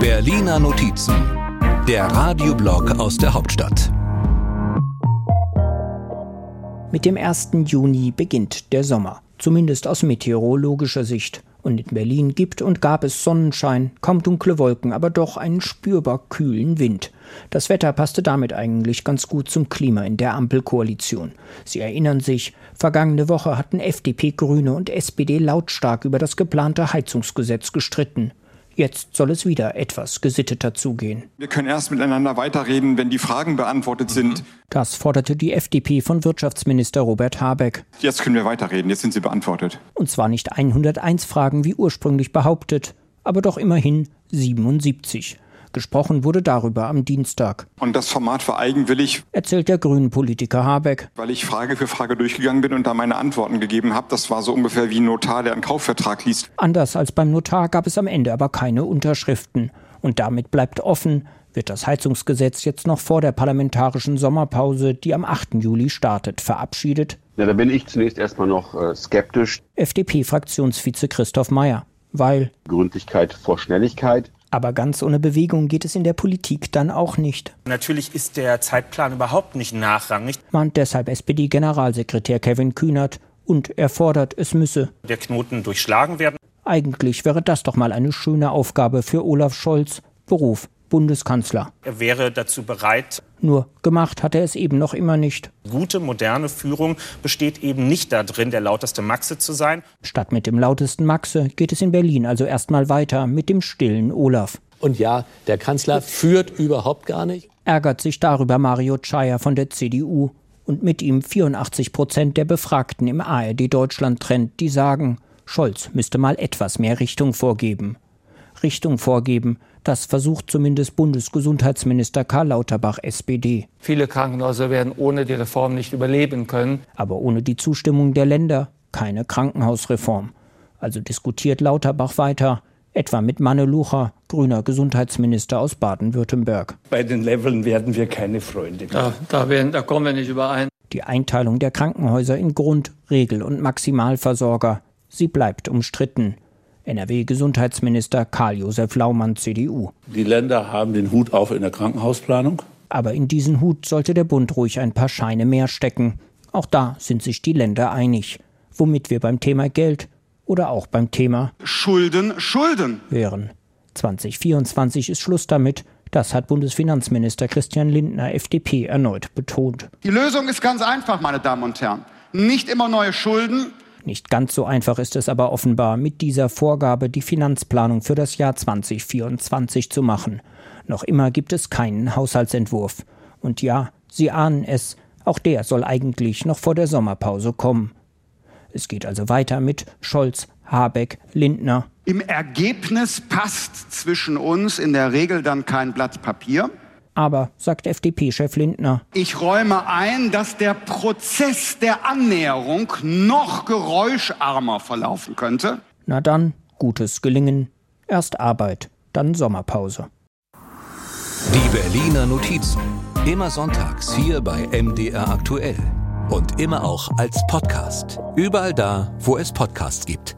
Berliner Notizen, der Radioblog aus der Hauptstadt. Mit dem 1. Juni beginnt der Sommer, zumindest aus meteorologischer Sicht. Und in Berlin gibt und gab es Sonnenschein, kaum dunkle Wolken, aber doch einen spürbar kühlen Wind. Das Wetter passte damit eigentlich ganz gut zum Klima in der Ampelkoalition. Sie erinnern sich, vergangene Woche hatten FDP, Grüne und SPD lautstark über das geplante Heizungsgesetz gestritten. Jetzt soll es wieder etwas gesitteter zugehen. Wir können erst miteinander weiterreden, wenn die Fragen beantwortet sind. Das forderte die FDP von Wirtschaftsminister Robert Habeck. Jetzt können wir weiterreden, jetzt sind sie beantwortet. Und zwar nicht 101 Fragen wie ursprünglich behauptet, aber doch immerhin 77. Gesprochen wurde darüber am Dienstag. Und das Format war eigenwillig, erzählt der Grünen-Politiker Habeck. weil ich Frage für Frage durchgegangen bin und da meine Antworten gegeben habe. Das war so ungefähr wie ein Notar, der einen Kaufvertrag liest. Anders als beim Notar gab es am Ende aber keine Unterschriften. Und damit bleibt offen, wird das Heizungsgesetz jetzt noch vor der parlamentarischen Sommerpause, die am 8. Juli startet, verabschiedet? Ja, da bin ich zunächst erstmal noch äh, skeptisch. FDP-Fraktionsvize Christoph Meyer. Weil Gründlichkeit vor Schnelligkeit. Aber ganz ohne Bewegung geht es in der Politik dann auch nicht, Natürlich ist der Zeitplan überhaupt nicht nachrangig. mahnt deshalb SPD-Generalsekretär Kevin Kühnert und er fordert, es müsse. Der Knoten durchschlagen werden. Eigentlich wäre das doch mal eine schöne Aufgabe für Olaf Scholz, Beruf Bundeskanzler. Er wäre dazu bereit. Nur gemacht hat er es eben noch immer nicht. Gute, moderne Führung besteht eben nicht darin, der lauteste Maxe zu sein. Statt mit dem lautesten Maxe geht es in Berlin also erstmal weiter mit dem stillen Olaf. Und ja, der Kanzler führt überhaupt gar nicht. Ärgert sich darüber Mario Czaja von der CDU und mit ihm 84 Prozent der Befragten im ARD-Deutschland-Trend, die sagen, Scholz müsste mal etwas mehr Richtung vorgeben. Richtung vorgeben, das versucht zumindest Bundesgesundheitsminister Karl Lauterbach SPD. Viele Krankenhäuser werden ohne die Reform nicht überleben können. Aber ohne die Zustimmung der Länder keine Krankenhausreform. Also diskutiert Lauterbach weiter, etwa mit Manne Lucher, grüner Gesundheitsminister aus Baden-Württemberg. Bei den Leveln werden wir keine Freunde mehr. Da, da, werden, da kommen wir nicht überein. Die Einteilung der Krankenhäuser in Grund-, Regel- und Maximalversorger, sie bleibt umstritten. NRW-Gesundheitsminister Karl-Josef Laumann, CDU. Die Länder haben den Hut auf in der Krankenhausplanung. Aber in diesen Hut sollte der Bund ruhig ein paar Scheine mehr stecken. Auch da sind sich die Länder einig. Womit wir beim Thema Geld oder auch beim Thema Schulden, Schulden. wären. 2024 ist Schluss damit. Das hat Bundesfinanzminister Christian Lindner, FDP, erneut betont. Die Lösung ist ganz einfach, meine Damen und Herren. Nicht immer neue Schulden, Nicht ganz so einfach ist es aber offenbar, mit dieser Vorgabe die Finanzplanung für das Jahr 2024 zu machen. Noch immer gibt es keinen Haushaltsentwurf. Und ja, Sie ahnen es, auch der soll eigentlich noch vor der Sommerpause kommen. Es geht also weiter mit Scholz, Habeck, Lindner. Im Ergebnis passt zwischen uns in der Regel dann kein Blatt Papier. Aber, sagt FDP-Chef Lindner, Ich räume ein, dass der Prozess der Annäherung noch geräuscharmer verlaufen könnte. na dann, gutes Gelingen. Erst Arbeit, dann Sommerpause. Die Berliner Notizen. Immer sonntags hier bei MDR aktuell. Und immer auch als Podcast. Überall da, wo es Podcasts gibt.